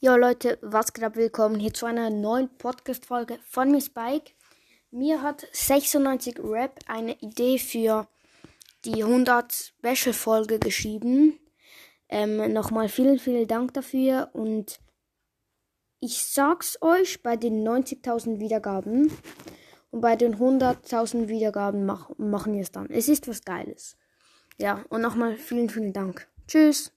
Jo Leute, was geht ab? Willkommen hier zu einer neuen Podcast-Folge von mir Spike. Mir hat 96 Rap eine Idee für die 100 Special-Folge geschrieben. Ähm, Nochmal vielen, vielen Dank dafür und ich sag's euch bei den 90.000 Wiedergaben und bei den 100.000 Wiedergaben mach, machen wir es dann. Es ist was Geiles. Ja, und nochmal vielen, vielen Dank. Tschüss.